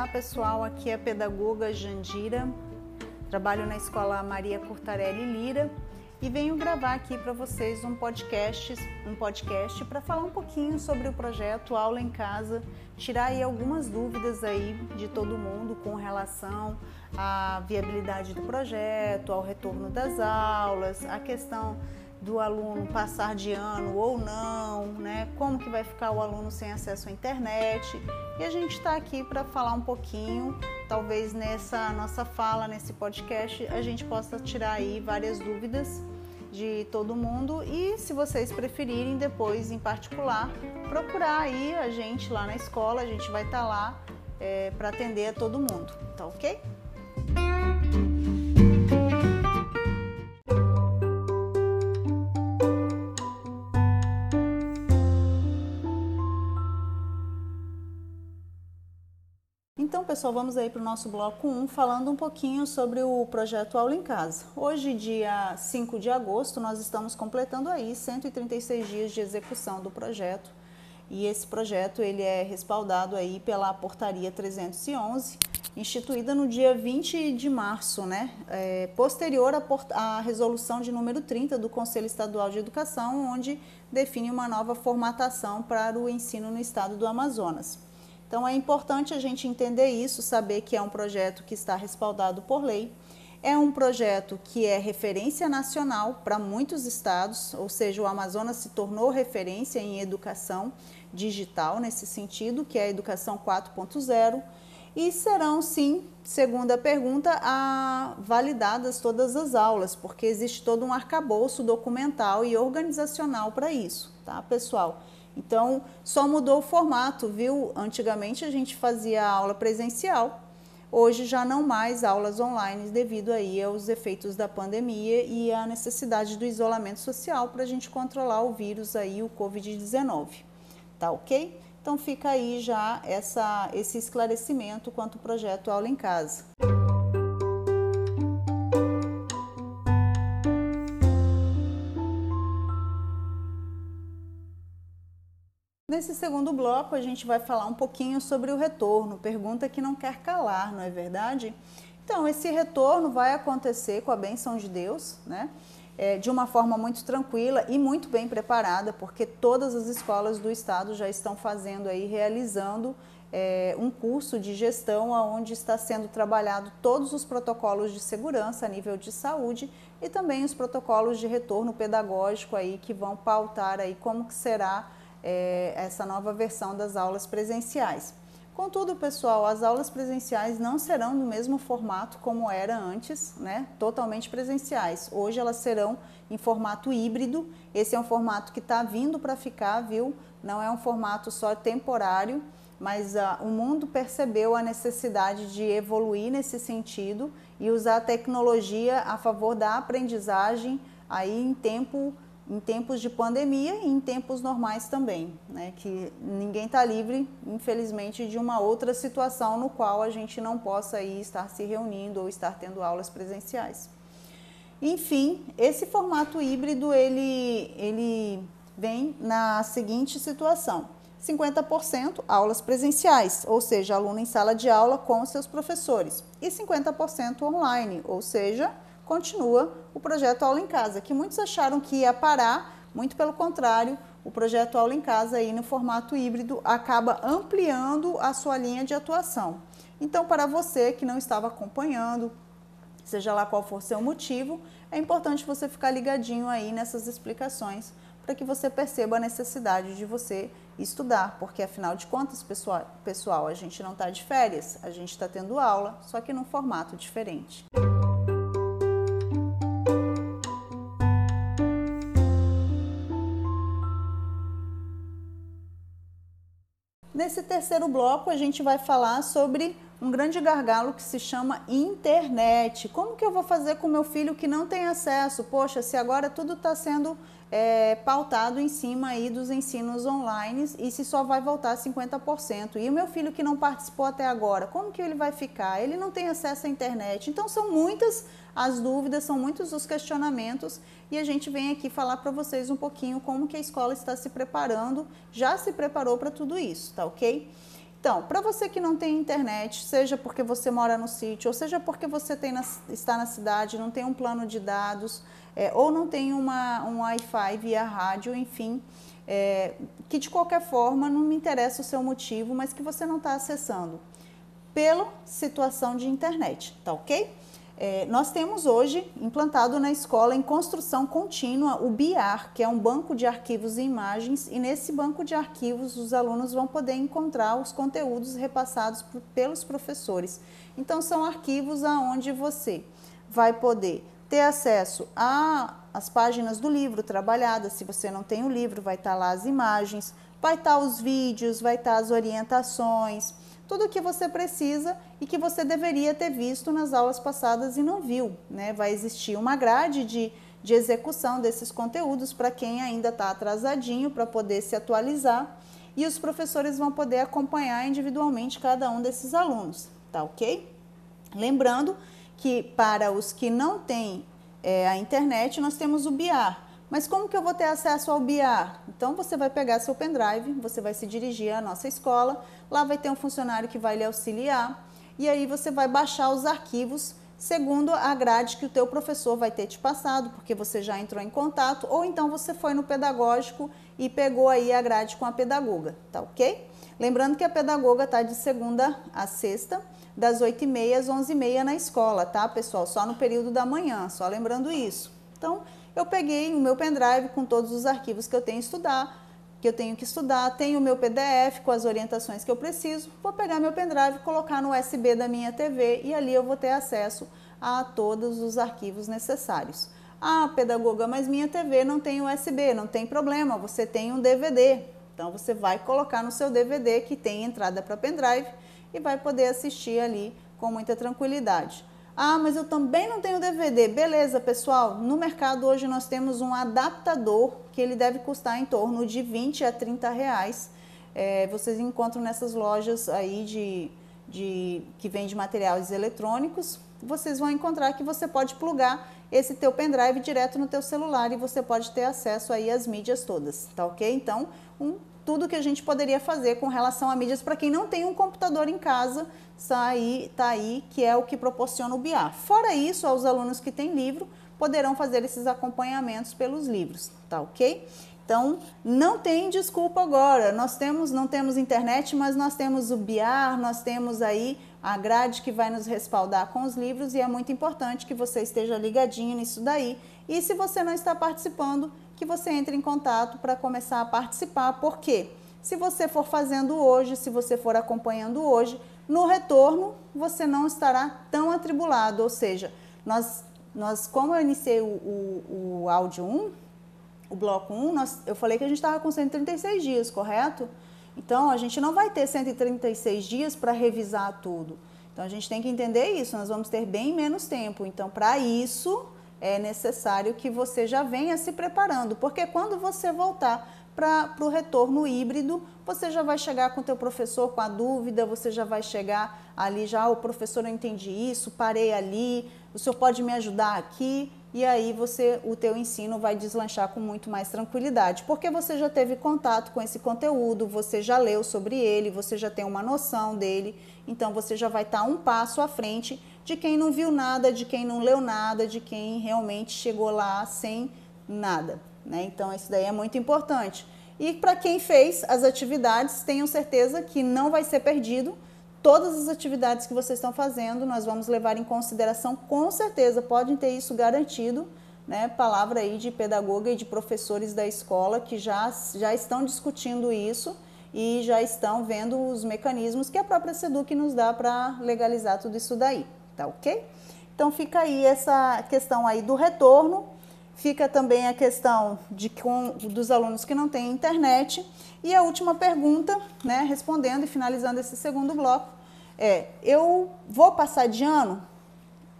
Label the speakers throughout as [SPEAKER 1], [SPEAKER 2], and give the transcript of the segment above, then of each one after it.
[SPEAKER 1] Olá pessoal, aqui é a pedagoga Jandira, trabalho na escola Maria Curtarelli Lira e venho gravar aqui para vocês um podcast, um podcast para falar um pouquinho sobre o projeto Aula em Casa, tirar aí algumas dúvidas aí de todo mundo com relação à viabilidade do projeto, ao retorno das aulas, a questão do aluno passar de ano ou não, né? Como que vai ficar o aluno sem acesso à internet? E a gente está aqui para falar um pouquinho, talvez nessa nossa fala, nesse podcast, a gente possa tirar aí várias dúvidas de todo mundo e se vocês preferirem depois em particular procurar aí a gente lá na escola, a gente vai estar tá lá é, para atender a todo mundo, tá ok? Pessoal, vamos aí para o nosso bloco 1, falando um pouquinho sobre o projeto Aula em Casa. Hoje, dia 5 de agosto, nós estamos completando aí 136 dias de execução do projeto. E esse projeto ele é respaldado aí pela portaria 311, instituída no dia 20 de março, né? É, posterior à resolução de número 30 do Conselho Estadual de Educação, onde define uma nova formatação para o ensino no estado do Amazonas. Então é importante a gente entender isso, saber que é um projeto que está respaldado por lei. É um projeto que é referência nacional para muitos estados, ou seja, o Amazonas se tornou referência em educação digital nesse sentido, que é a educação 4.0. E serão, sim, segundo a pergunta, validadas todas as aulas, porque existe todo um arcabouço documental e organizacional para isso, tá, pessoal? Então, só mudou o formato, viu? Antigamente a gente fazia aula presencial, hoje já não mais aulas online devido aí aos efeitos da pandemia e à necessidade do isolamento social para a gente controlar o vírus aí, o Covid-19. Tá ok? Então fica aí já essa, esse esclarecimento quanto ao projeto Aula em Casa. Nesse segundo bloco, a gente vai falar um pouquinho sobre o retorno, pergunta que não quer calar, não é verdade? Então, esse retorno vai acontecer com a benção de Deus, né? É, de uma forma muito tranquila e muito bem preparada, porque todas as escolas do estado já estão fazendo aí, realizando é, um curso de gestão onde está sendo trabalhado todos os protocolos de segurança a nível de saúde e também os protocolos de retorno pedagógico aí que vão pautar aí como que será é, essa nova versão das aulas presenciais. Contudo, pessoal, as aulas presenciais não serão no mesmo formato como era antes, né? Totalmente presenciais. Hoje elas serão em formato híbrido. Esse é um formato que está vindo para ficar, viu? Não é um formato só temporário, mas uh, o mundo percebeu a necessidade de evoluir nesse sentido e usar a tecnologia a favor da aprendizagem aí em tempo em tempos de pandemia e em tempos normais também, né? Que ninguém está livre, infelizmente, de uma outra situação no qual a gente não possa aí estar se reunindo ou estar tendo aulas presenciais. Enfim, esse formato híbrido ele, ele vem na seguinte situação: 50% aulas presenciais, ou seja, aluno em sala de aula com seus professores, e 50% online, ou seja, continua o projeto Aula em Casa, que muitos acharam que ia parar, muito pelo contrário, o projeto Aula em Casa aí no formato híbrido acaba ampliando a sua linha de atuação. Então, para você que não estava acompanhando, seja lá qual for seu motivo, é importante você ficar ligadinho aí nessas explicações para que você perceba a necessidade de você estudar, porque afinal de contas, pessoal, pessoal a gente não está de férias, a gente está tendo aula, só que num formato diferente. Nesse terceiro bloco, a gente vai falar sobre um grande gargalo que se chama internet. Como que eu vou fazer com meu filho que não tem acesso? Poxa, se agora tudo está sendo é, pautado em cima aí dos ensinos online e se só vai voltar 50%. E o meu filho que não participou até agora, como que ele vai ficar? Ele não tem acesso à internet. Então são muitas as dúvidas, são muitos os questionamentos e a gente vem aqui falar para vocês um pouquinho como que a escola está se preparando, já se preparou para tudo isso, tá ok? Então, para você que não tem internet, seja porque você mora no sítio, ou seja porque você na, está na cidade, não tem um plano de dados, é, ou não tem uma, um Wi-Fi via rádio, enfim, é, que de qualquer forma não me interessa o seu motivo, mas que você não está acessando pela situação de internet, tá ok? É, nós temos hoje implantado na escola em construção contínua o BIAR, que é um banco de arquivos e imagens, e nesse banco de arquivos os alunos vão poder encontrar os conteúdos repassados por, pelos professores. Então são arquivos aonde você vai poder ter acesso às páginas do livro trabalhadas. Se você não tem o livro, vai estar lá as imagens, vai estar os vídeos, vai estar as orientações tudo o que você precisa e que você deveria ter visto nas aulas passadas e não viu. Né? Vai existir uma grade de, de execução desses conteúdos para quem ainda está atrasadinho para poder se atualizar e os professores vão poder acompanhar individualmente cada um desses alunos, tá ok? Lembrando que para os que não têm é, a internet, nós temos o BIAR, mas como que eu vou ter acesso ao BIAR? Então você vai pegar seu pendrive, você vai se dirigir à nossa escola, lá vai ter um funcionário que vai lhe auxiliar e aí você vai baixar os arquivos segundo a grade que o teu professor vai ter te passado, porque você já entrou em contato, ou então você foi no pedagógico e pegou aí a grade com a pedagoga, tá ok? Lembrando que a pedagoga está de segunda a sexta, das 8h30 às 11h30 na escola, tá, pessoal? Só no período da manhã, só lembrando isso. Então, eu peguei o meu pendrive com todos os arquivos que eu tenho estudar, que eu tenho que estudar, tenho o meu PDF com as orientações que eu preciso, vou pegar meu pendrive, colocar no USB da minha TV e ali eu vou ter acesso a todos os arquivos necessários. Ah, pedagoga, mas minha TV não tem USB, não tem problema, você tem um DVD. Então você vai colocar no seu DVD que tem entrada para pendrive e vai poder assistir ali com muita tranquilidade. Ah, mas eu também não tenho DVD. Beleza, pessoal. No mercado hoje nós temos um adaptador que ele deve custar em torno de 20 a 30 reais. É, vocês encontram nessas lojas aí de, de que vende materiais eletrônicos. Vocês vão encontrar que você pode plugar esse teu pendrive direto no teu celular e você pode ter acesso aí às mídias todas, tá ok? Então, um tudo que a gente poderia fazer com relação a mídias para quem não tem um computador em casa, está aí, tá aí, que é o que proporciona o BIA. Fora isso, aos alunos que têm livro, poderão fazer esses acompanhamentos pelos livros, tá ok? Então, não tem desculpa agora. Nós temos, não temos internet, mas nós temos o BIAR, nós temos aí a grade que vai nos respaldar com os livros e é muito importante que você esteja ligadinho nisso daí. E se você não está participando, que você entre em contato para começar a participar. Porque se você for fazendo hoje, se você for acompanhando hoje, no retorno você não estará tão atribulado. Ou seja, nós, nós como eu iniciei o, o, o áudio 1, o bloco 1, nós, eu falei que a gente estava com 136 dias, correto? Então a gente não vai ter 136 dias para revisar tudo. Então a gente tem que entender isso, nós vamos ter bem menos tempo. Então, para isso, é necessário que você já venha se preparando, porque quando você voltar para o retorno híbrido, você já vai chegar com o teu professor com a dúvida, você já vai chegar ali já, o professor, eu entendi isso, parei ali, o senhor pode me ajudar aqui, e aí você o teu ensino vai deslanchar com muito mais tranquilidade, porque você já teve contato com esse conteúdo, você já leu sobre ele, você já tem uma noção dele, então você já vai estar um passo à frente de quem não viu nada, de quem não leu nada, de quem realmente chegou lá sem nada. Né? Então, isso daí é muito importante. E para quem fez as atividades, tenham certeza que não vai ser perdido. Todas as atividades que vocês estão fazendo, nós vamos levar em consideração, com certeza, podem ter isso garantido. Né? Palavra aí de pedagoga e de professores da escola que já, já estão discutindo isso e já estão vendo os mecanismos que a própria SEDUC nos dá para legalizar tudo isso daí tá ok? Então fica aí essa questão aí do retorno, fica também a questão de com, dos alunos que não têm internet. E a última pergunta, né, respondendo e finalizando esse segundo bloco, é: eu vou passar de ano?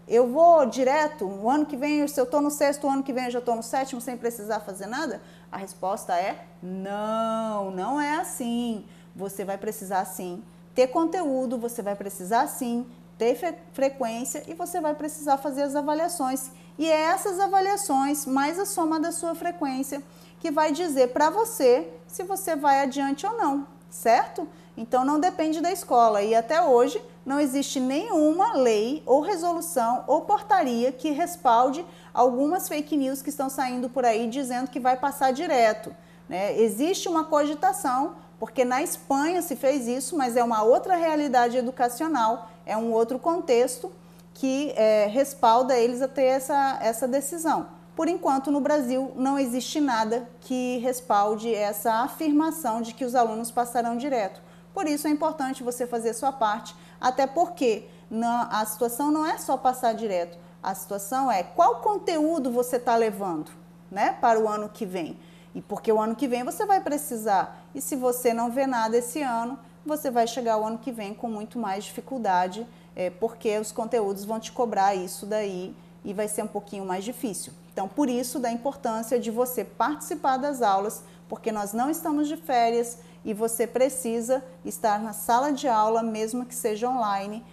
[SPEAKER 1] Eu vou direto? O ano que vem, se eu estou no sexto, o ano que vem eu já estou no sétimo sem precisar fazer nada? A resposta é não, não é assim. Você vai precisar sim ter conteúdo, você vai precisar sim ter frequência e você vai precisar fazer as avaliações. E é essas avaliações, mais a soma da sua frequência, que vai dizer para você se você vai adiante ou não, certo? Então não depende da escola e até hoje não existe nenhuma lei ou resolução ou portaria que respalde algumas fake news que estão saindo por aí dizendo que vai passar direto. Né? Existe uma cogitação, porque na Espanha se fez isso, mas é uma outra realidade educacional, é um outro contexto que é, respalda eles a ter essa, essa decisão. Por enquanto, no Brasil, não existe nada que respalde essa afirmação de que os alunos passarão direto. Por isso é importante você fazer sua parte, até porque a situação não é só passar direto, a situação é qual conteúdo você está levando né, para o ano que vem. E porque o ano que vem você vai precisar. E se você não vê nada esse ano, você vai chegar o ano que vem com muito mais dificuldade, é, porque os conteúdos vão te cobrar isso daí e vai ser um pouquinho mais difícil. Então, por isso, da importância de você participar das aulas, porque nós não estamos de férias e você precisa estar na sala de aula, mesmo que seja online,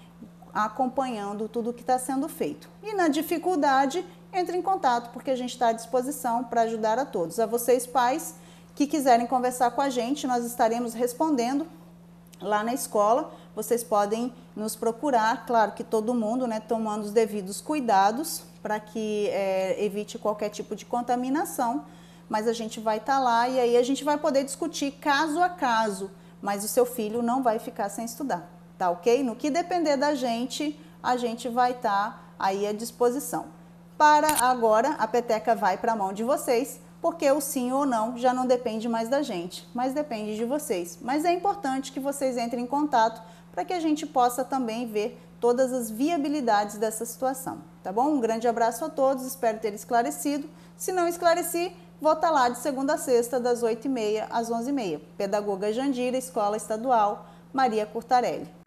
[SPEAKER 1] acompanhando tudo o que está sendo feito. E na dificuldade, entre em contato, porque a gente está à disposição para ajudar a todos. A vocês, pais, que quiserem conversar com a gente, nós estaremos respondendo lá na escola. Vocês podem nos procurar, claro que todo mundo, né, tomando os devidos cuidados para que é, evite qualquer tipo de contaminação. Mas a gente vai estar tá lá e aí a gente vai poder discutir caso a caso. Mas o seu filho não vai ficar sem estudar, tá ok? No que depender da gente, a gente vai estar tá aí à disposição. Para agora, a peteca vai para a mão de vocês porque o sim ou não já não depende mais da gente, mas depende de vocês. Mas é importante que vocês entrem em contato para que a gente possa também ver todas as viabilidades dessa situação, tá bom? Um grande abraço a todos, espero ter esclarecido. Se não esclareci, vou estar lá de segunda a sexta, das 8h30 às 11h30. Pedagoga Jandira, Escola Estadual Maria Curtarelli.